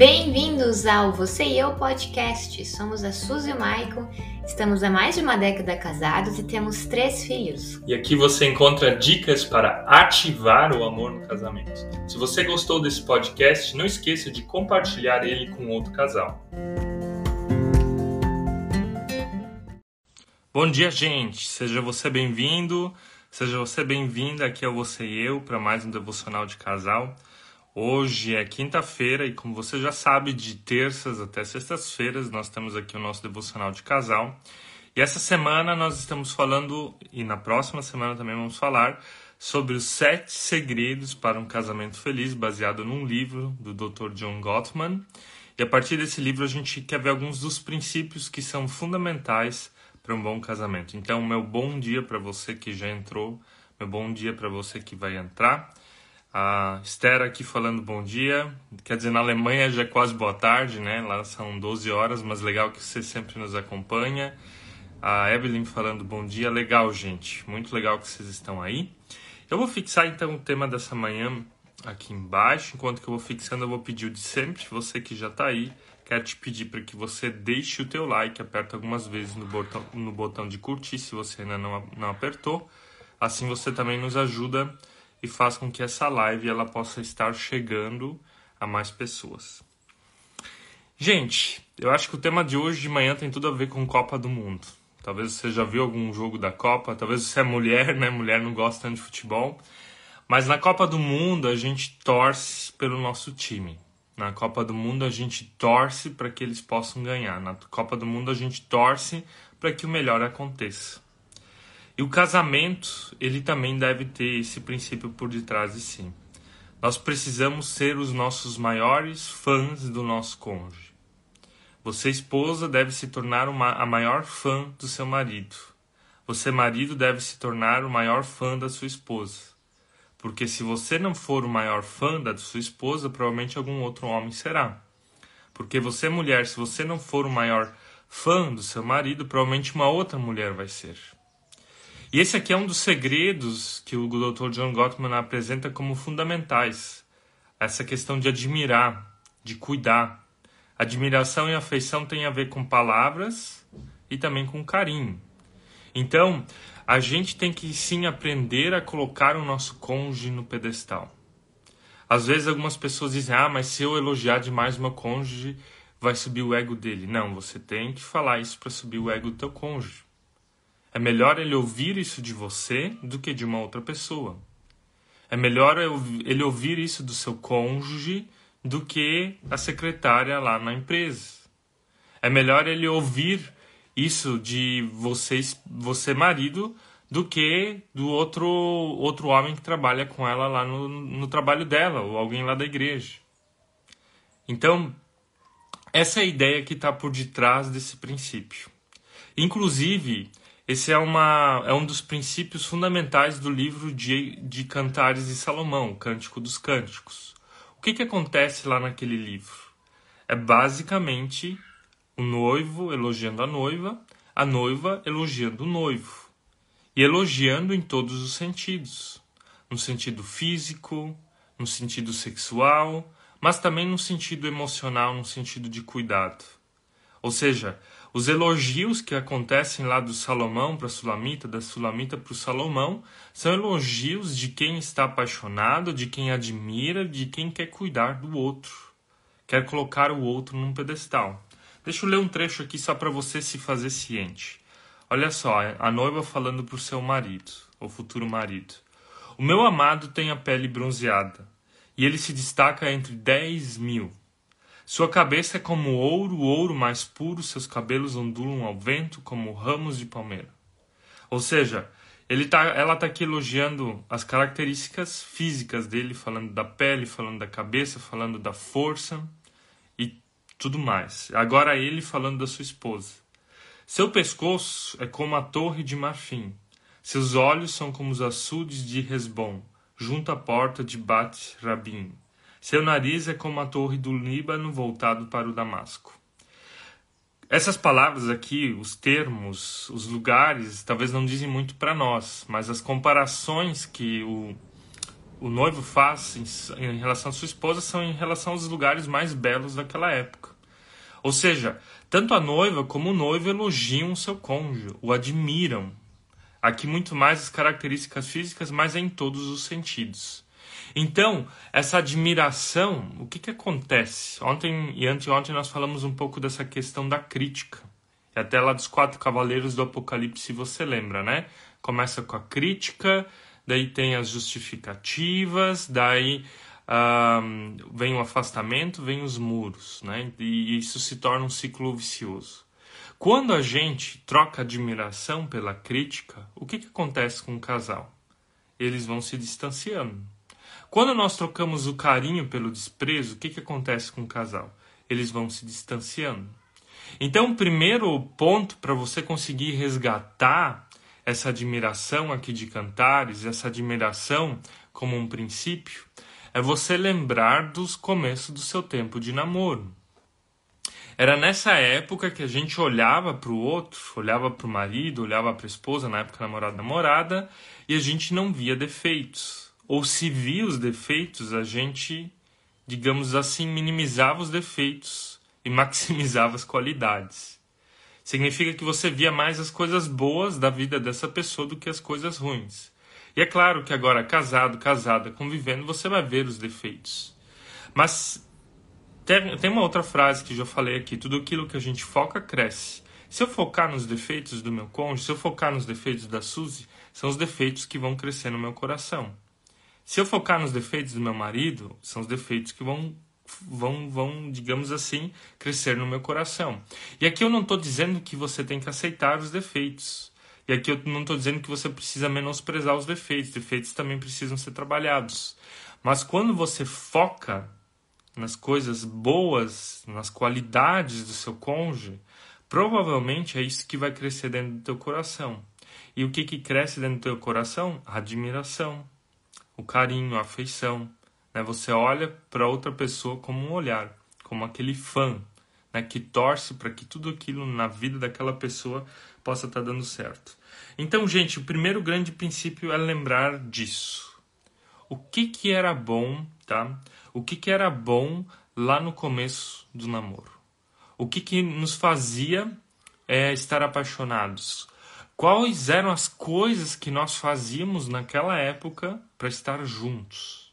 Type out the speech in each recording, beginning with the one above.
Bem-vindos ao Você e Eu Podcast. Somos a Suzy e o Maicon, estamos há mais de uma década casados e temos três filhos. E aqui você encontra dicas para ativar o amor no casamento. Se você gostou desse podcast, não esqueça de compartilhar ele com outro casal. Bom dia, gente! Seja você bem-vindo, seja você bem-vinda aqui ao Você e Eu para mais um devocional de casal. Hoje é quinta-feira e, como você já sabe, de terças até sextas-feiras nós temos aqui o nosso devocional de casal. E essa semana nós estamos falando, e na próxima semana também vamos falar, sobre os sete segredos para um casamento feliz, baseado num livro do Dr. John Gottman. E a partir desse livro a gente quer ver alguns dos princípios que são fundamentais para um bom casamento. Então, meu bom dia para você que já entrou, meu bom dia para você que vai entrar. A Esther aqui falando bom dia. Quer dizer, na Alemanha já é quase boa tarde, né? Lá são 12 horas, mas legal que você sempre nos acompanha. A Evelyn falando bom dia. Legal, gente. Muito legal que vocês estão aí. Eu vou fixar então o tema dessa manhã aqui embaixo. Enquanto que eu vou fixando, eu vou pedir o de sempre. Você que já está aí, quero te pedir para que você deixe o teu like, aperta algumas vezes no botão, no botão de curtir se você ainda não, não apertou. Assim você também nos ajuda e faz com que essa live ela possa estar chegando a mais pessoas. Gente, eu acho que o tema de hoje de manhã tem tudo a ver com Copa do Mundo. Talvez você já viu algum jogo da Copa, talvez você é mulher, né? Mulher não gosta tanto de futebol. Mas na Copa do Mundo a gente torce pelo nosso time. Na Copa do Mundo a gente torce para que eles possam ganhar. Na Copa do Mundo a gente torce para que o melhor aconteça. E o casamento, ele também deve ter esse princípio por detrás de si. Nós precisamos ser os nossos maiores fãs do nosso cônjuge. Você, esposa, deve se tornar uma, a maior fã do seu marido. Você, marido, deve se tornar o maior fã da sua esposa. Porque se você não for o maior fã da sua esposa, provavelmente algum outro homem será. Porque você, mulher, se você não for o maior fã do seu marido, provavelmente uma outra mulher vai ser. E esse aqui é um dos segredos que o Dr. John Gottman apresenta como fundamentais. Essa questão de admirar, de cuidar. Admiração e afeição têm a ver com palavras e também com carinho. Então, a gente tem que sim aprender a colocar o nosso cônjuge no pedestal. Às vezes algumas pessoas dizem: "Ah, mas se eu elogiar demais meu cônjuge, vai subir o ego dele". Não, você tem que falar isso para subir o ego do teu cônjuge. É melhor ele ouvir isso de você do que de uma outra pessoa. É melhor ele ouvir isso do seu cônjuge do que a secretária lá na empresa. É melhor ele ouvir isso de vocês, você marido, do que do outro outro homem que trabalha com ela lá no, no trabalho dela ou alguém lá da igreja. Então, essa é a ideia que está por detrás desse princípio. Inclusive, esse é, uma, é um dos princípios fundamentais do livro de, de Cantares de Salomão, Cântico dos Cânticos. O que, que acontece lá naquele livro? É basicamente o noivo elogiando a noiva, a noiva elogiando o noivo. E elogiando em todos os sentidos: no sentido físico, no sentido sexual, mas também no sentido emocional, no sentido de cuidado. Ou seja, os elogios que acontecem lá do Salomão para a Sulamita, da Sulamita para o Salomão, são elogios de quem está apaixonado, de quem admira, de quem quer cuidar do outro, quer colocar o outro num pedestal. Deixa eu ler um trecho aqui só para você se fazer ciente. Olha só, a noiva falando para o seu marido, ou futuro marido. O meu amado tem a pele bronzeada, e ele se destaca entre dez mil. Sua cabeça é como ouro, ouro mais puro, seus cabelos ondulam ao vento como ramos de palmeira. Ou seja, ele tá, ela está aqui elogiando as características físicas dele, falando da pele, falando da cabeça, falando da força e tudo mais. Agora ele falando da sua esposa. Seu pescoço é como a torre de marfim. Seus olhos são como os açudes de Resbom, junto à porta de Bat Rabim. Seu nariz é como a torre do Líbano voltado para o Damasco. Essas palavras aqui, os termos, os lugares, talvez não dizem muito para nós, mas as comparações que o, o noivo faz em, em relação à sua esposa são em relação aos lugares mais belos daquela época. Ou seja, tanto a noiva como o noivo elogiam o seu cônjuge, o admiram. Aqui muito mais as características físicas, mas em todos os sentidos. Então, essa admiração, o que, que acontece? Ontem e anteontem nós falamos um pouco dessa questão da crítica. E até lá dos quatro cavaleiros do Apocalipse, você lembra, né? Começa com a crítica, daí tem as justificativas, daí um, vem o afastamento, vem os muros, né? E isso se torna um ciclo vicioso. Quando a gente troca admiração pela crítica, o que, que acontece com o casal? Eles vão se distanciando. Quando nós trocamos o carinho pelo desprezo, o que, que acontece com o casal? Eles vão se distanciando. Então, o primeiro ponto para você conseguir resgatar essa admiração aqui de Cantares, essa admiração como um princípio, é você lembrar dos começos do seu tempo de namoro. Era nessa época que a gente olhava para o outro, olhava para o marido, olhava para a esposa, na época namorada namorada, e a gente não via defeitos. Ou se via os defeitos, a gente, digamos assim, minimizava os defeitos e maximizava as qualidades. Significa que você via mais as coisas boas da vida dessa pessoa do que as coisas ruins. E é claro que agora, casado, casada, convivendo, você vai ver os defeitos. Mas tem uma outra frase que já falei aqui: tudo aquilo que a gente foca cresce. Se eu focar nos defeitos do meu cônjuge, se eu focar nos defeitos da Suzy, são os defeitos que vão crescer no meu coração. Se eu focar nos defeitos do meu marido, são os defeitos que vão, vão, vão digamos assim, crescer no meu coração. E aqui eu não estou dizendo que você tem que aceitar os defeitos. E aqui eu não estou dizendo que você precisa menosprezar os defeitos, defeitos também precisam ser trabalhados. Mas quando você foca nas coisas boas, nas qualidades do seu cônjuge, provavelmente é isso que vai crescer dentro do teu coração. E o que, que cresce dentro do teu coração? A admiração, o carinho, a afeição. Né? Você olha para outra pessoa como um olhar, como aquele fã né? que torce para que tudo aquilo na vida daquela pessoa possa estar tá dando certo. Então, gente, o primeiro grande princípio é lembrar disso. O que que era bom, tá? O que que era bom lá no começo do namoro? O que que nos fazia é, estar apaixonados? Quais eram as coisas que nós fazíamos naquela época para estar juntos?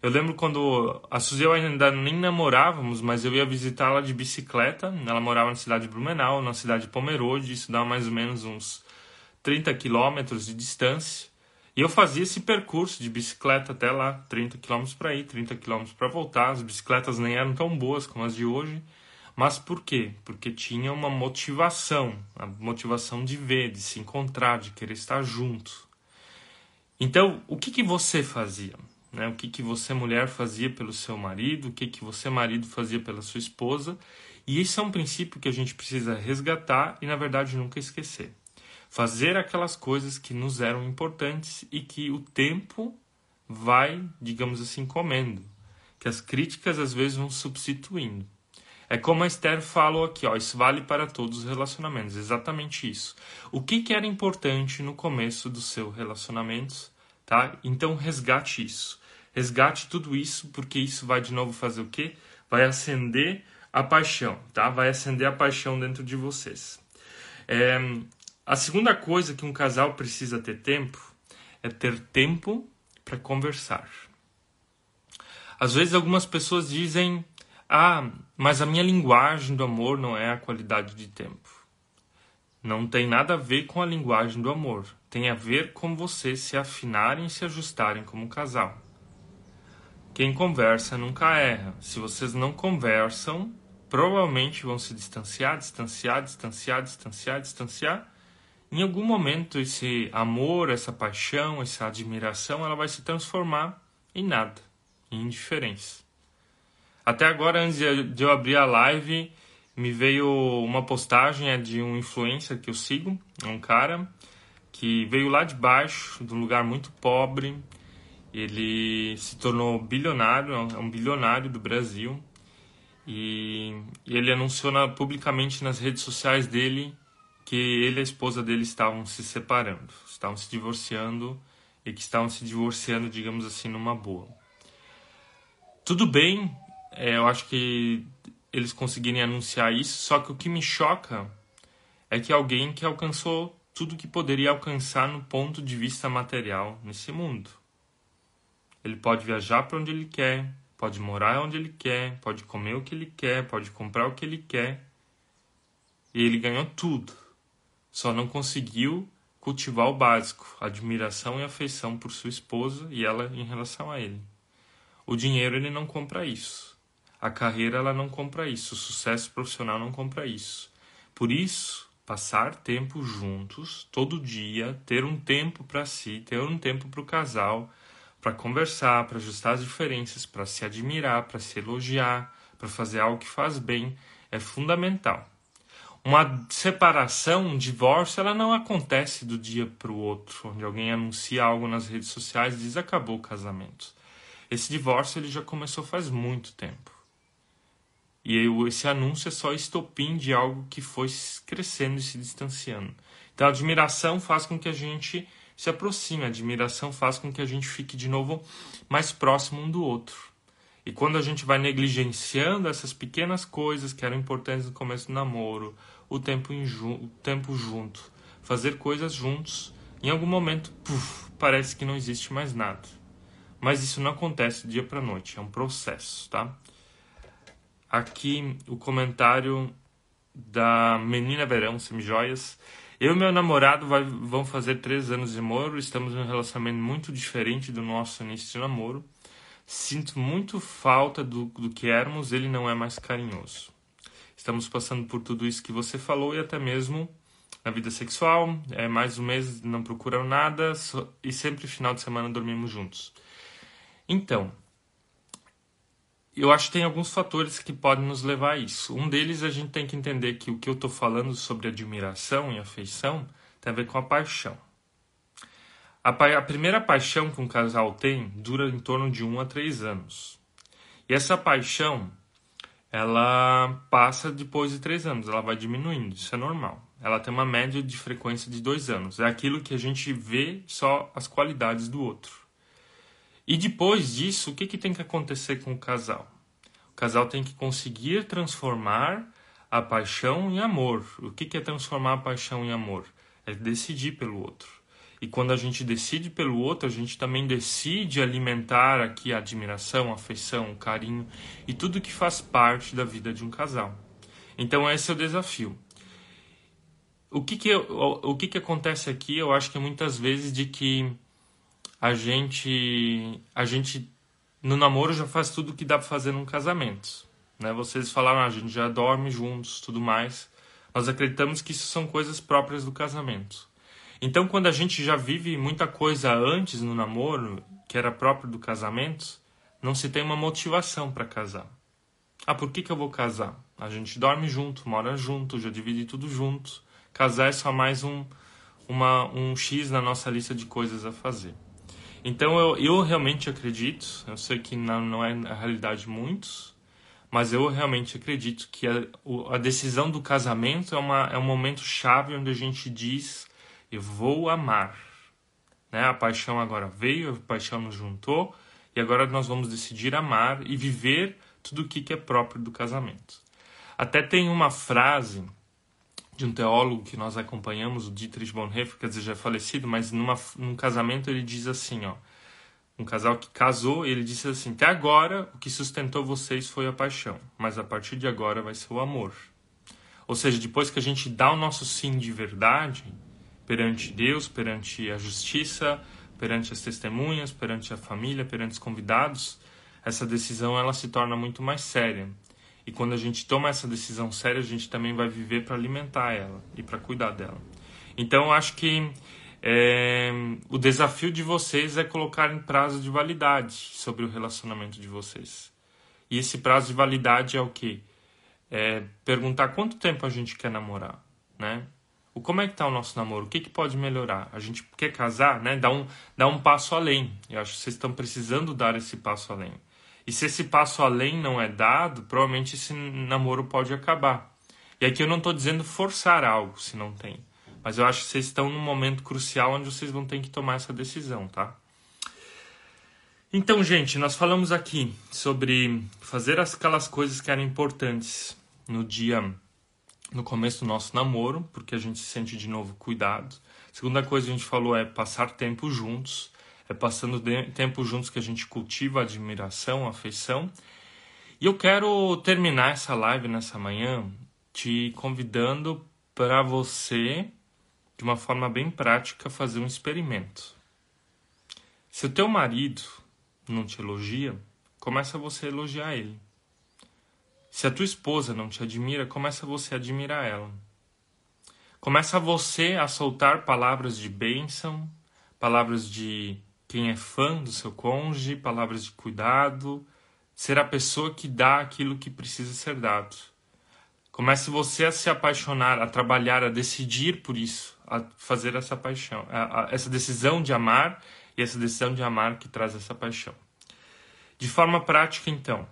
Eu lembro quando a Suzy eu ainda nem namorávamos, mas eu ia visitá-la de bicicleta. Ela morava na cidade de Blumenau, na cidade de Pomerode, isso dá mais ou menos uns 30 quilômetros de distância. E eu fazia esse percurso de bicicleta até lá, 30 quilômetros para ir, 30 quilômetros para voltar. As bicicletas nem eram tão boas como as de hoje. Mas por quê? Porque tinha uma motivação, a motivação de ver, de se encontrar, de querer estar junto. Então, o que, que você fazia? Né? O que, que você, mulher, fazia pelo seu marido? O que, que você, marido, fazia pela sua esposa? E isso é um princípio que a gente precisa resgatar e, na verdade, nunca esquecer fazer aquelas coisas que nos eram importantes e que o tempo vai, digamos assim, comendo, que as críticas às vezes vão substituindo. É como a Esther falou aqui, ó, isso vale para todos os relacionamentos, exatamente isso. O que, que era importante no começo do seu relacionamento, tá? Então resgate isso. Resgate tudo isso, porque isso vai de novo fazer o quê? Vai acender a paixão, tá? Vai acender a paixão dentro de vocês. É, a segunda coisa que um casal precisa ter tempo é ter tempo para conversar. Às vezes algumas pessoas dizem: "Ah, mas a minha linguagem do amor não é a qualidade de tempo". Não tem nada a ver com a linguagem do amor. Tem a ver com vocês se afinarem e se ajustarem como casal. Quem conversa nunca erra. Se vocês não conversam, provavelmente vão se distanciar, distanciar, distanciar, distanciar, distanciar em algum momento esse amor, essa paixão, essa admiração, ela vai se transformar em nada, em indiferença. Até agora, antes de eu abrir a live, me veio uma postagem é de um influencer que eu sigo, um cara que veio lá de baixo, de um lugar muito pobre. Ele se tornou bilionário, é um bilionário do Brasil. E, ele anunciou publicamente nas redes sociais dele que ele e a esposa dele estavam se separando, estavam se divorciando e que estavam se divorciando, digamos assim, numa boa. Tudo bem, é, eu acho que eles conseguirem anunciar isso, só que o que me choca é que alguém que alcançou tudo que poderia alcançar no ponto de vista material nesse mundo. Ele pode viajar para onde ele quer, pode morar onde ele quer, pode comer o que ele quer, pode comprar o que ele quer. E ele ganhou tudo. Só não conseguiu cultivar o básico, admiração e afeição por sua esposa e ela em relação a ele. O dinheiro ele não compra isso. A carreira ela não compra isso, o sucesso profissional não compra isso. Por isso, passar tempo juntos, todo dia, ter um tempo para si, ter um tempo para o casal, para conversar, para ajustar as diferenças, para se admirar, para se elogiar, para fazer algo que faz bem, é fundamental. Uma separação, um divórcio, ela não acontece do dia para o outro, onde alguém anuncia algo nas redes sociais e diz acabou o casamento. Esse divórcio ele já começou faz muito tempo. E esse anúncio é só estopim de algo que foi crescendo e se distanciando. Então a admiração faz com que a gente se aproxime, a admiração faz com que a gente fique de novo mais próximo um do outro. E quando a gente vai negligenciando essas pequenas coisas que eram importantes no começo do namoro, o tempo, o tempo junto, fazer coisas juntos, em algum momento, puff, parece que não existe mais nada. Mas isso não acontece dia para noite, é um processo, tá? Aqui o comentário da Menina Verão Semijoias. Eu e meu namorado vai, vão fazer três anos de namoro. Estamos em um relacionamento muito diferente do nosso início de namoro. Sinto muito falta do, do que éramos. Ele não é mais carinhoso. Estamos passando por tudo isso que você falou e até mesmo na vida sexual. É mais um mês, não procuram nada e sempre final de semana dormimos juntos. Então, eu acho que tem alguns fatores que podem nos levar a isso. Um deles a gente tem que entender que o que eu estou falando sobre admiração e afeição tem a ver com a paixão. A, pa a, primeira paixão que um casal tem dura em torno de um a três anos. E essa paixão, ela passa depois de três anos, ela vai diminuindo, isso é normal. Ela tem uma média de frequência de dois anos. É aquilo que a gente vê só as qualidades do outro. E depois disso, o que, que tem que acontecer com o casal? O casal tem que conseguir transformar a paixão em amor. O que, que é transformar a paixão em amor? É decidir pelo outro. E quando a gente decide pelo outro, a gente também decide alimentar aqui a admiração, a afeição, o carinho e tudo que faz parte da vida de um casal. Então esse é o desafio. O que que, o, o que, que acontece aqui, eu acho que muitas vezes de que a gente a gente no namoro já faz tudo que dá para fazer num casamento, né? Vocês falaram, ah, a gente já dorme juntos, tudo mais. Nós acreditamos que isso são coisas próprias do casamento. Então, quando a gente já vive muita coisa antes no namoro, que era próprio do casamento, não se tem uma motivação para casar. Ah, por que, que eu vou casar? A gente dorme junto, mora junto, já divide tudo junto. Casar é só mais um, uma, um X na nossa lista de coisas a fazer. Então eu, eu realmente acredito, eu sei que não, não é a realidade de muitos, mas eu realmente acredito que a, a decisão do casamento é, uma, é um momento chave onde a gente diz: Eu vou amar. Né? A paixão agora veio, a paixão nos juntou, e agora nós vamos decidir amar e viver tudo o que é próprio do casamento. Até tem uma frase de um teólogo que nós acompanhamos, o Dietrich Bonhoeffer, quer dizer, já é falecido, mas numa, num casamento ele diz assim, ó, um casal que casou, ele disse assim, até agora o que sustentou vocês foi a paixão, mas a partir de agora vai ser o amor. Ou seja, depois que a gente dá o nosso sim de verdade perante Deus, perante a justiça, perante as testemunhas, perante a família, perante os convidados, essa decisão ela se torna muito mais séria. E quando a gente toma essa decisão séria, a gente também vai viver para alimentar ela e para cuidar dela. Então, acho que é, o desafio de vocês é colocar em prazo de validade sobre o relacionamento de vocês. E esse prazo de validade é o quê? É perguntar quanto tempo a gente quer namorar, né? O como é que está o nosso namoro? O que, que pode melhorar? A gente quer casar, né? Dá um, dá um passo além. Eu acho que vocês estão precisando dar esse passo além. E se esse passo além não é dado, provavelmente esse namoro pode acabar. E aqui eu não estou dizendo forçar algo se não tem, Mas eu acho que vocês estão num momento crucial onde vocês vão ter que tomar essa decisão, tá? Então, gente, nós falamos aqui sobre fazer aquelas coisas que eram importantes no dia, no começo do nosso namoro, porque a gente se sente de novo cuidado. Segunda coisa que a gente falou é passar tempo juntos, é passando tempo juntos que a gente cultiva a admiração, a afeição. E eu quero terminar essa live nessa manhã te convidando para você, de uma forma bem prática, fazer um experimento. Se o teu marido não te elogia, começa você a elogiar ele. Se a tua esposa não te admira, começa você a admirar ela. Começa você a soltar palavras de bênção, palavras de quem é fã do seu cônjuge, palavras de cuidado, ser a pessoa que dá aquilo que precisa ser dado. Comece você a se apaixonar, a trabalhar, a decidir por isso, a fazer essa paixão, a, a, essa decisão de amar e essa decisão de amar que traz essa paixão. De forma prática, então,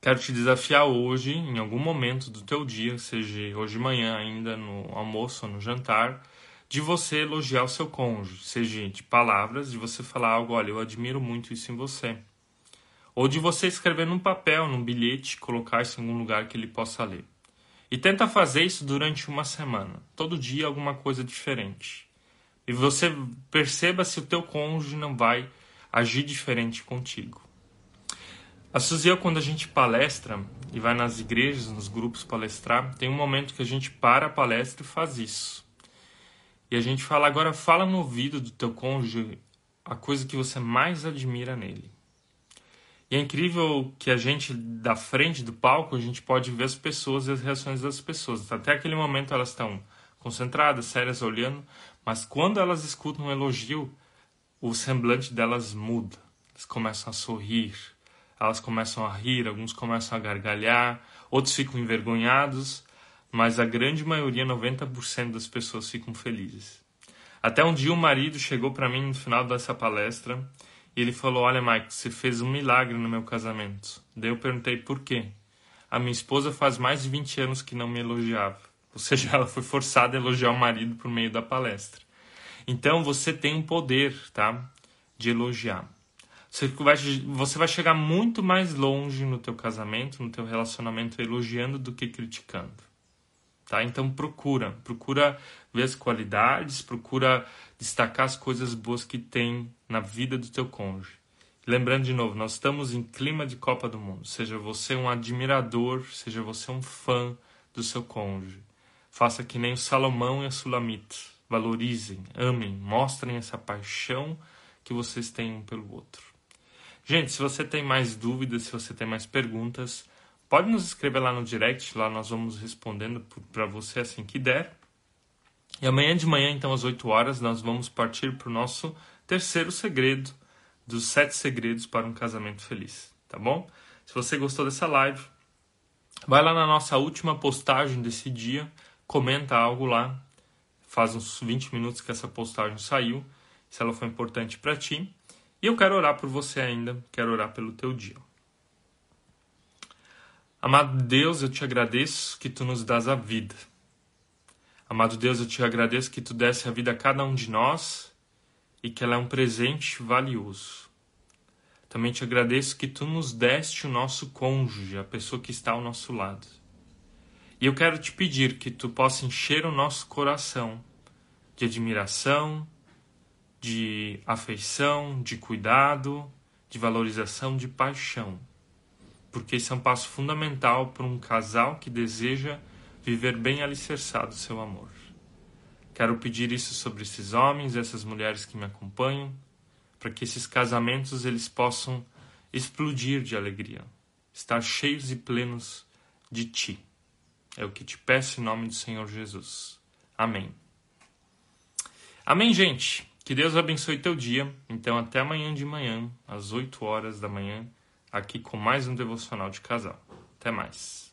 quero te desafiar hoje, em algum momento do teu dia, seja hoje de manhã ainda, no almoço ou no jantar, de você elogiar o seu cônjuge, seja de palavras, de você falar algo, olha, eu admiro muito isso em você. Ou de você escrever num papel, num bilhete, colocar isso em algum lugar que ele possa ler. E tenta fazer isso durante uma semana, todo dia alguma coisa diferente. E você perceba se o teu cônjuge não vai agir diferente contigo. A Suzy, quando a gente palestra e vai nas igrejas, nos grupos palestrar, tem um momento que a gente para a palestra e faz isso. E a gente fala, agora fala no ouvido do teu cônjuge a coisa que você mais admira nele. E é incrível que a gente, da frente do palco, a gente pode ver as pessoas e as reações das pessoas. Até aquele momento elas estão concentradas, sérias, olhando, mas quando elas escutam um elogio, o semblante delas muda. Elas começam a sorrir, elas começam a rir, alguns começam a gargalhar, outros ficam envergonhados, mas a grande maioria, 90% das pessoas ficam felizes. Até um dia o marido chegou para mim no final dessa palestra e ele falou: Olha, Mike, você fez um milagre no meu casamento. Daí eu perguntei por quê. A minha esposa faz mais de 20 anos que não me elogiava. Ou seja, ela foi forçada a elogiar o marido por meio da palestra. Então você tem um poder, tá? De elogiar. Você vai, você vai chegar muito mais longe no teu casamento, no teu relacionamento, elogiando do que criticando. Tá? Então procura, procura ver as qualidades, procura destacar as coisas boas que tem na vida do teu cônjuge. Lembrando de novo, nós estamos em clima de Copa do Mundo. Seja você um admirador, seja você um fã do seu cônjuge. Faça que nem o Salomão e a Sulamita valorizem, amem, mostrem essa paixão que vocês têm um pelo outro. Gente, se você tem mais dúvidas, se você tem mais perguntas, pode nos escrever lá no direct, lá nós vamos respondendo para você assim que der. E amanhã de manhã, então, às 8 horas, nós vamos partir para o nosso terceiro segredo dos sete segredos para um casamento feliz, tá bom? Se você gostou dessa live, vai lá na nossa última postagem desse dia, comenta algo lá, faz uns 20 minutos que essa postagem saiu, se ela foi importante para ti. E eu quero orar por você ainda, quero orar pelo teu dia. Amado Deus, eu te agradeço que tu nos dás a vida. Amado Deus, eu te agradeço que tu desse a vida a cada um de nós e que ela é um presente valioso. Também te agradeço que tu nos deste o nosso cônjuge, a pessoa que está ao nosso lado. E eu quero te pedir que tu possa encher o nosso coração de admiração, de afeição, de cuidado, de valorização, de paixão. Porque isso é um passo fundamental para um casal que deseja viver bem alicerçado seu amor. Quero pedir isso sobre esses homens, essas mulheres que me acompanham, para que esses casamentos eles possam explodir de alegria, estar cheios e plenos de ti. É o que te peço em nome do Senhor Jesus. Amém. Amém, gente. Que Deus abençoe teu dia. Então, até amanhã de manhã, às 8 horas da manhã, aqui com mais um devocional de casal. Até mais.